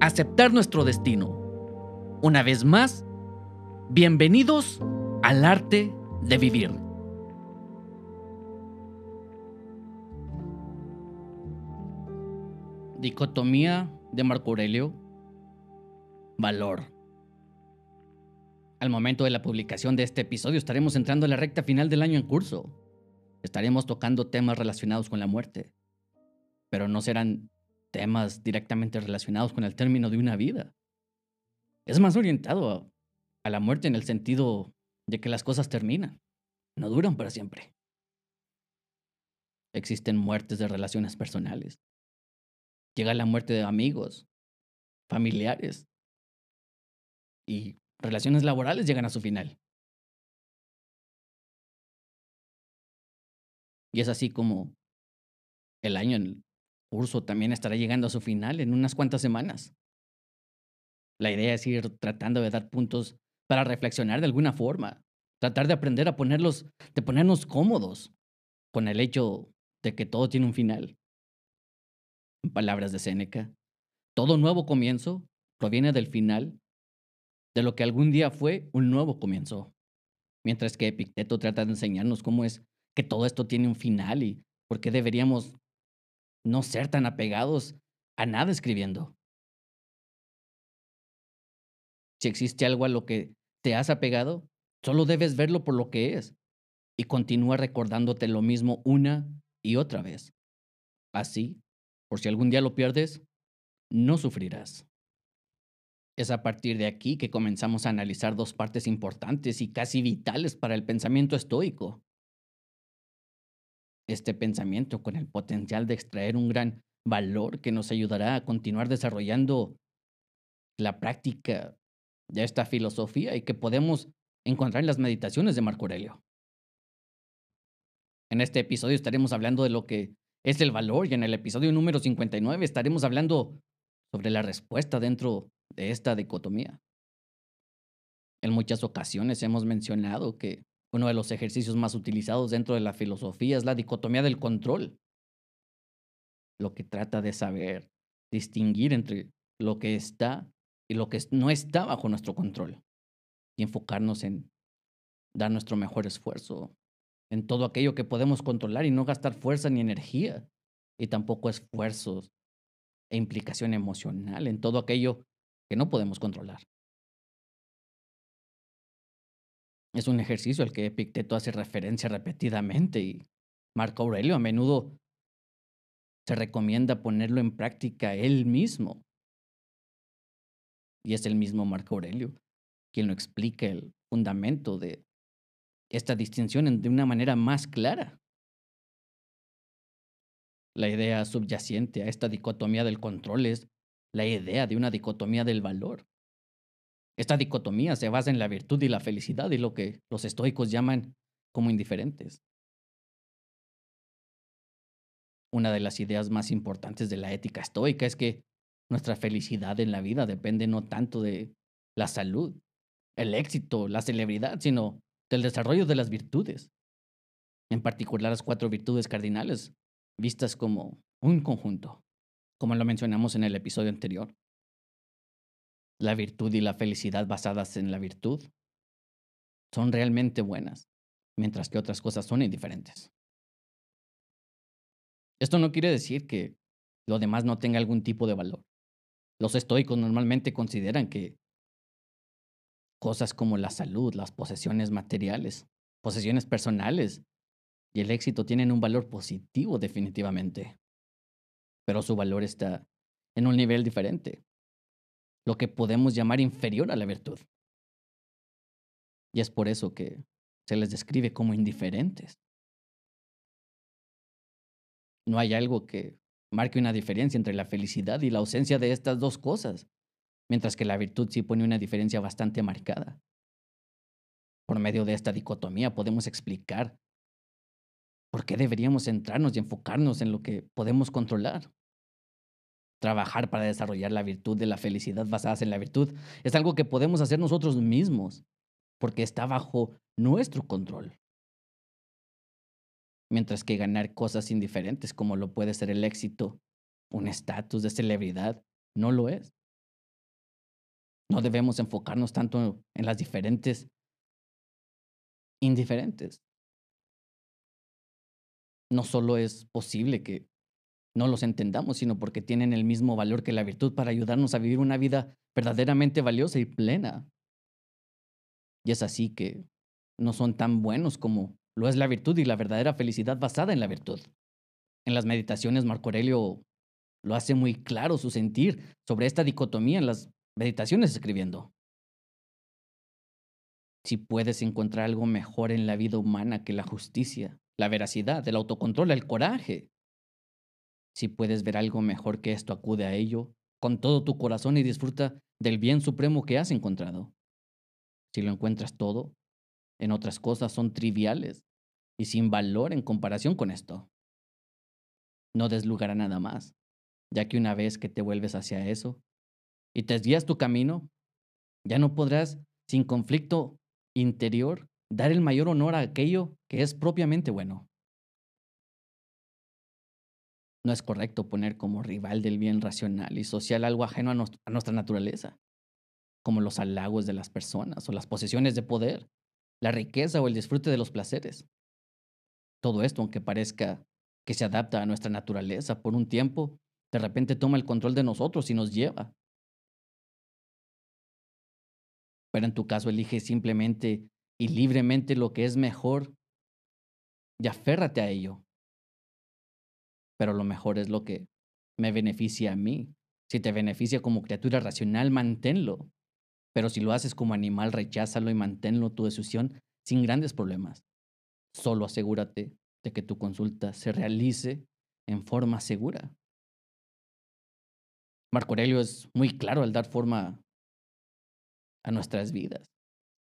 aceptar nuestro destino. Una vez más, bienvenidos al arte de vivir. Dicotomía de Marco Aurelio. Valor. Al momento de la publicación de este episodio estaremos entrando en la recta final del año en curso. Estaremos tocando temas relacionados con la muerte, pero no serán temas directamente relacionados con el término de una vida. Es más orientado a, la muerte en el sentido de que las cosas terminan, no duran para siempre. Existen muertes de relaciones personales. Llega la muerte de amigos, familiares. Y relaciones laborales llegan a su final. Y es así como el año en curso también estará llegando a su final en unas cuantas semanas. La idea es ir tratando de dar puntos para reflexionar de alguna forma, tratar de aprender a ponerlos, de ponernos cómodos con el hecho de que todo tiene un final. En palabras de Séneca, todo nuevo comienzo proviene del final de lo que algún día fue un nuevo comienzo. Mientras que Epicteto trata de enseñarnos cómo es que todo esto tiene un final y por qué deberíamos no ser tan apegados a nada escribiendo. Si existe algo a lo que te has apegado, solo debes verlo por lo que es y continúa recordándote lo mismo una y otra vez. Así, por si algún día lo pierdes, no sufrirás. Es a partir de aquí que comenzamos a analizar dos partes importantes y casi vitales para el pensamiento estoico este pensamiento con el potencial de extraer un gran valor que nos ayudará a continuar desarrollando la práctica de esta filosofía y que podemos encontrar en las meditaciones de Marco Aurelio. En este episodio estaremos hablando de lo que es el valor y en el episodio número 59 estaremos hablando sobre la respuesta dentro de esta dicotomía. En muchas ocasiones hemos mencionado que uno de los ejercicios más utilizados dentro de la filosofía es la dicotomía del control, lo que trata de saber distinguir entre lo que está y lo que no está bajo nuestro control y enfocarnos en dar nuestro mejor esfuerzo en todo aquello que podemos controlar y no gastar fuerza ni energía y tampoco esfuerzos e implicación emocional en todo aquello que no podemos controlar. Es un ejercicio al que Epicteto hace referencia repetidamente y Marco Aurelio a menudo se recomienda ponerlo en práctica él mismo. Y es el mismo Marco Aurelio quien lo explica el fundamento de esta distinción de una manera más clara. La idea subyacente a esta dicotomía del control es la idea de una dicotomía del valor. Esta dicotomía se basa en la virtud y la felicidad y lo que los estoicos llaman como indiferentes. Una de las ideas más importantes de la ética estoica es que nuestra felicidad en la vida depende no tanto de la salud, el éxito, la celebridad, sino del desarrollo de las virtudes. En particular las cuatro virtudes cardinales, vistas como un conjunto, como lo mencionamos en el episodio anterior la virtud y la felicidad basadas en la virtud son realmente buenas, mientras que otras cosas son indiferentes. Esto no quiere decir que lo demás no tenga algún tipo de valor. Los estoicos normalmente consideran que cosas como la salud, las posesiones materiales, posesiones personales y el éxito tienen un valor positivo definitivamente, pero su valor está en un nivel diferente lo que podemos llamar inferior a la virtud. Y es por eso que se les describe como indiferentes. No hay algo que marque una diferencia entre la felicidad y la ausencia de estas dos cosas, mientras que la virtud sí pone una diferencia bastante marcada. Por medio de esta dicotomía podemos explicar por qué deberíamos centrarnos y enfocarnos en lo que podemos controlar. Trabajar para desarrollar la virtud de la felicidad basadas en la virtud es algo que podemos hacer nosotros mismos, porque está bajo nuestro control. Mientras que ganar cosas indiferentes como lo puede ser el éxito, un estatus de celebridad, no lo es. No debemos enfocarnos tanto en las diferentes indiferentes. No solo es posible que no los entendamos, sino porque tienen el mismo valor que la virtud para ayudarnos a vivir una vida verdaderamente valiosa y plena. Y es así que no son tan buenos como lo es la virtud y la verdadera felicidad basada en la virtud. En las meditaciones, Marco Aurelio lo hace muy claro su sentir sobre esta dicotomía en las meditaciones escribiendo. Si puedes encontrar algo mejor en la vida humana que la justicia, la veracidad, el autocontrol, el coraje, si puedes ver algo mejor que esto, acude a ello con todo tu corazón y disfruta del bien supremo que has encontrado. Si lo encuentras todo, en otras cosas son triviales y sin valor en comparación con esto. No des lugar a nada más, ya que una vez que te vuelves hacia eso y te desvías tu camino, ya no podrás, sin conflicto interior, dar el mayor honor a aquello que es propiamente bueno. No es correcto poner como rival del bien racional y social algo ajeno a, nuestra naturaleza, como los halagos de las personas o las posesiones de poder, la riqueza o el disfrute de los placeres. Todo esto, aunque parezca que se adapta a nuestra naturaleza por un tiempo, de repente toma el control de nosotros y nos lleva. Pero en tu caso elige simplemente y libremente lo que es mejor y aférrate a ello pero lo mejor es lo que me beneficia a mí. Si te beneficia como criatura racional, manténlo. Pero si lo haces como animal, recházalo y manténlo tu decisión sin grandes problemas. Solo asegúrate de que tu consulta se realice en forma segura. Marco Aurelio es muy claro al dar forma a nuestras vidas.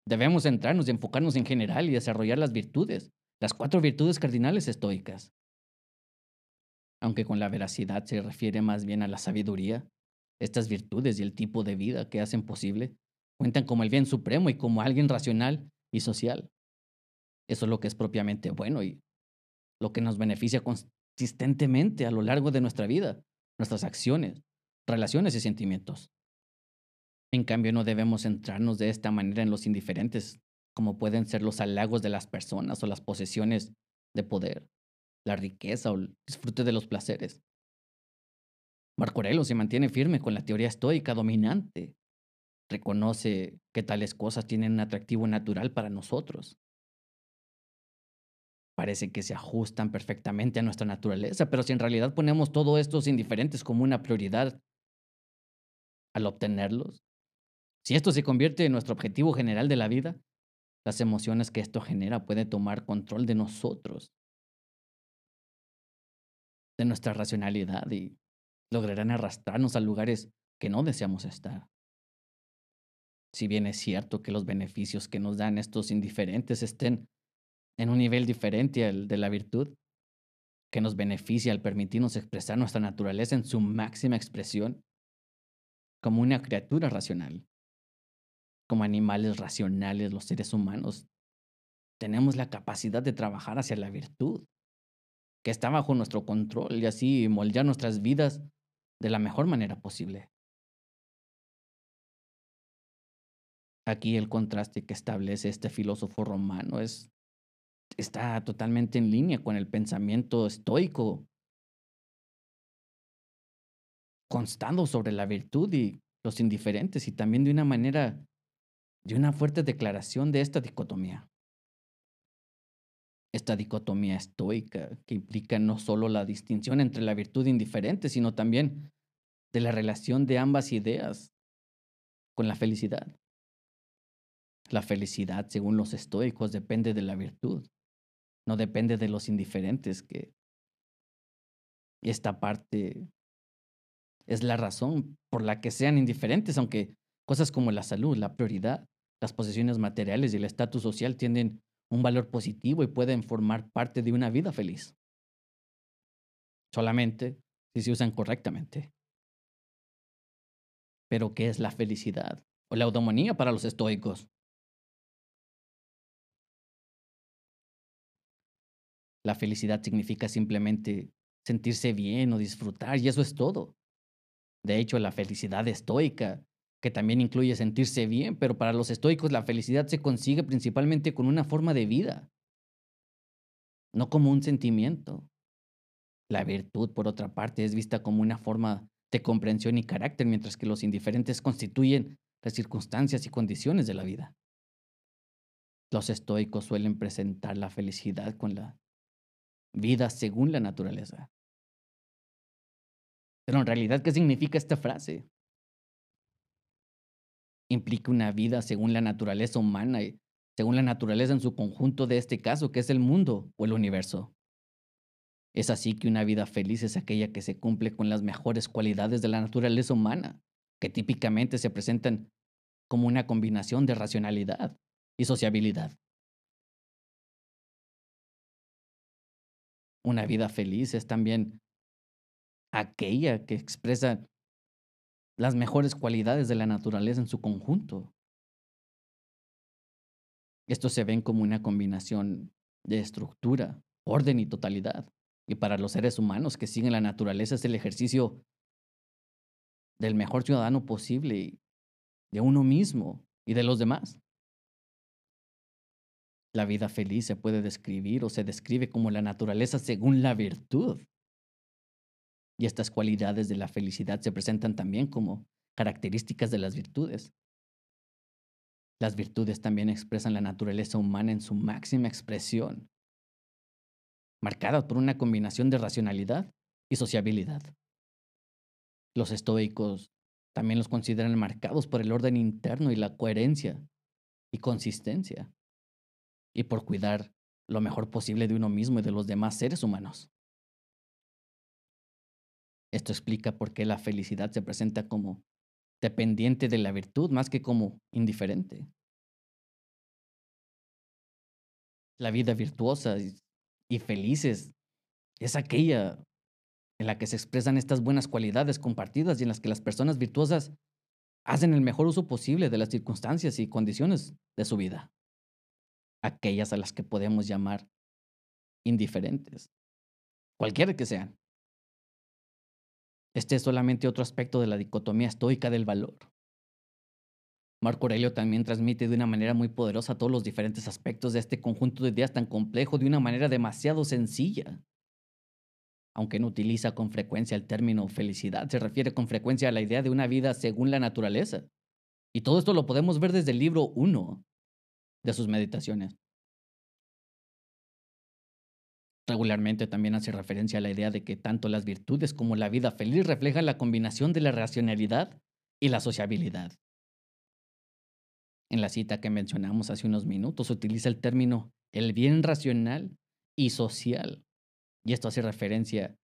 Debemos centrarnos y enfocarnos en general y desarrollar las virtudes, las cuatro virtudes cardinales estoicas aunque con la veracidad se refiere más bien a la sabiduría, estas virtudes y el tipo de vida que hacen posible cuentan como el bien supremo y como alguien racional y social. Eso es lo que es propiamente bueno y lo que nos beneficia consistentemente a lo largo de nuestra vida, nuestras acciones, relaciones y sentimientos. En cambio, no debemos centrarnos de esta manera en los indiferentes, como pueden ser los halagos de las personas o las posesiones de poder la riqueza o el disfrute de los placeres. Marco Aurelio se mantiene firme con la teoría estoica dominante. Reconoce que tales cosas tienen un atractivo natural para nosotros. Parece que se ajustan perfectamente a nuestra naturaleza, pero si en realidad ponemos todos estos indiferentes como una prioridad al obtenerlos, si esto se convierte en nuestro objetivo general de la vida, las emociones que esto genera pueden tomar control de nosotros de nuestra racionalidad y lograrán arrastrarnos a lugares que no deseamos estar. Si bien es cierto que los beneficios que nos dan estos indiferentes estén en un nivel diferente al de la virtud, que nos beneficia al permitirnos expresar nuestra naturaleza en su máxima expresión, como una criatura racional, como animales racionales, los seres humanos, tenemos la capacidad de trabajar hacia la virtud que está bajo nuestro control y así moldear nuestras vidas de la mejor manera posible. Aquí el contraste que establece este filósofo romano es, está totalmente en línea con el pensamiento estoico, constando sobre la virtud y los indiferentes y también de una manera, de una fuerte declaración de esta dicotomía esta dicotomía estoica que implica no solo la distinción entre la virtud indiferente, sino también de la relación de ambas ideas con la felicidad. La felicidad, según los estoicos, depende de la virtud, no depende de los indiferentes que esta parte es la razón por la que sean indiferentes, aunque cosas como la salud, la prioridad, las posesiones materiales y el estatus social tienen un valor positivo y pueden formar parte de una vida feliz. Solamente si se usan correctamente. Pero, ¿qué es la felicidad? O la eudomonía para los estoicos. La felicidad significa simplemente sentirse bien o disfrutar, y eso es todo. De hecho, la felicidad estoica, que también incluye sentirse bien, pero para los estoicos la felicidad se consigue principalmente con una forma de vida, no como un sentimiento. La virtud, por otra parte, es vista como una forma de comprensión y carácter, mientras que los indiferentes constituyen las circunstancias y condiciones de la vida. Los estoicos suelen presentar la felicidad con la vida según la naturaleza. Pero en realidad, ¿qué significa esta frase? Implica una vida según la naturaleza humana y según la naturaleza en su conjunto de este caso, que es el mundo o el universo. Es así que una vida feliz es aquella que se cumple con las mejores cualidades de la naturaleza humana, que típicamente se presentan como una combinación de racionalidad y sociabilidad. Una vida feliz es también aquella que expresa las mejores cualidades de la naturaleza en su conjunto. Estos se ven como una combinación de estructura, orden y totalidad. Y para los seres humanos que siguen la naturaleza es el ejercicio del mejor ciudadano posible de uno mismo y de los demás. La vida feliz se puede describir o se describe como la naturaleza según la virtud. Y estas cualidades de la felicidad se presentan también como características de las virtudes. Las virtudes también expresan la naturaleza humana en su máxima expresión, marcada por una combinación de racionalidad y sociabilidad. Los estoicos también los consideran marcados por el orden interno y la coherencia y consistencia, y por cuidar lo mejor posible de uno mismo y de los demás seres humanos. Esto explica por qué la felicidad se presenta como dependiente de la virtud más que como indiferente. La vida virtuosa y feliz es aquella en la que se expresan estas buenas cualidades compartidas y en las que las personas virtuosas hacen el mejor uso posible de las circunstancias y condiciones de su vida. Aquellas a las que podemos llamar indiferentes, cualquiera que sean. Este es solamente otro aspecto de la dicotomía estoica del valor. Marco Aurelio también transmite de una manera muy poderosa todos los diferentes aspectos de este conjunto de ideas tan complejo de una manera demasiado sencilla. Aunque no utiliza con frecuencia el término felicidad, se refiere con frecuencia a la idea de una vida según la naturaleza. Y todo esto lo podemos ver desde el libro 1 de sus meditaciones. Regularmente también hace referencia a la idea de que tanto las virtudes como la vida feliz reflejan la combinación de la racionalidad y la sociabilidad. En la cita que mencionamos hace unos minutos utiliza el término el bien racional y social, y esto hace referencia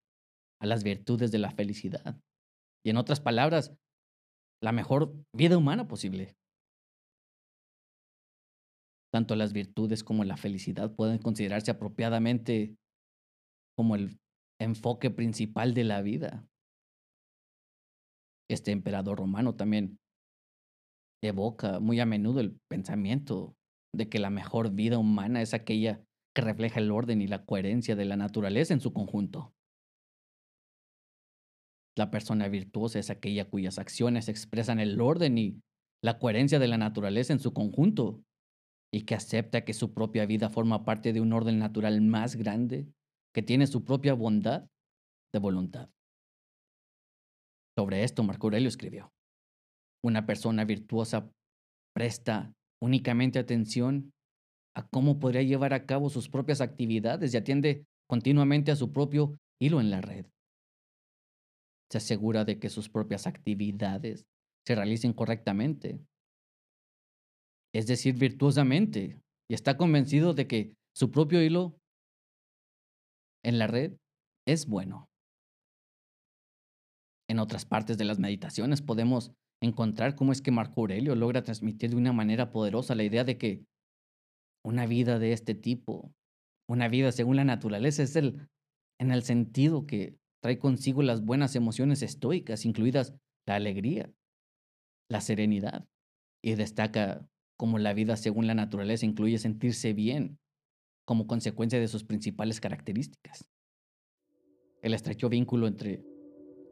a las virtudes de la felicidad. Y en otras palabras, la mejor vida humana posible. Tanto las virtudes como la felicidad pueden considerarse apropiadamente como el enfoque principal de la vida. Este emperador romano también evoca muy a menudo el pensamiento de que la mejor vida humana es aquella que refleja el orden y la coherencia de la naturaleza en su conjunto. La persona virtuosa es aquella cuyas acciones expresan el orden y la coherencia de la naturaleza en su conjunto y que acepta que su propia vida forma parte de un orden natural más grande que tiene su propia bondad de voluntad. Sobre esto Marco Aurelio escribió, una persona virtuosa presta únicamente atención a cómo podría llevar a cabo sus propias actividades y atiende continuamente a su propio hilo en la red. Se asegura de que sus propias actividades se realicen correctamente, es decir, virtuosamente, y está convencido de que su propio hilo en la red es bueno. En otras partes de las meditaciones podemos encontrar cómo es que Marco Aurelio logra transmitir de una manera poderosa la idea de que una vida de este tipo, una vida según la naturaleza, es el en el sentido que trae consigo las buenas emociones estoicas, incluidas la alegría, la serenidad, y destaca como la vida según la naturaleza incluye sentirse bien como consecuencia de sus principales características. El estrecho vínculo entre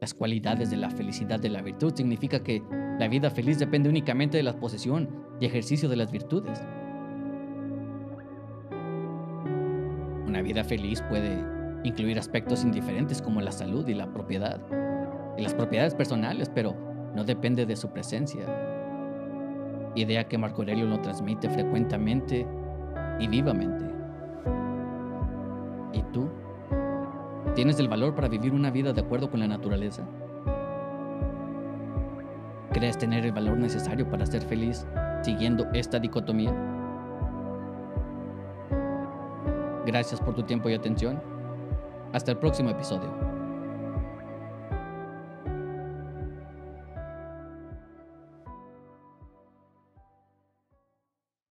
las cualidades de la felicidad de la virtud significa que la vida feliz depende únicamente de la posesión y ejercicio de las virtudes. Una vida feliz puede incluir aspectos indiferentes como la salud y la propiedad, y las propiedades personales, pero no depende de su presencia. Idea que Marco Aurelio lo transmite frecuentemente y vivamente. ¿Y tú? ¿Tienes el valor para vivir una vida de acuerdo con la naturaleza? ¿Crees tener el valor necesario para ser feliz siguiendo esta dicotomía? Gracias por tu tiempo y atención. Hasta el próximo episodio.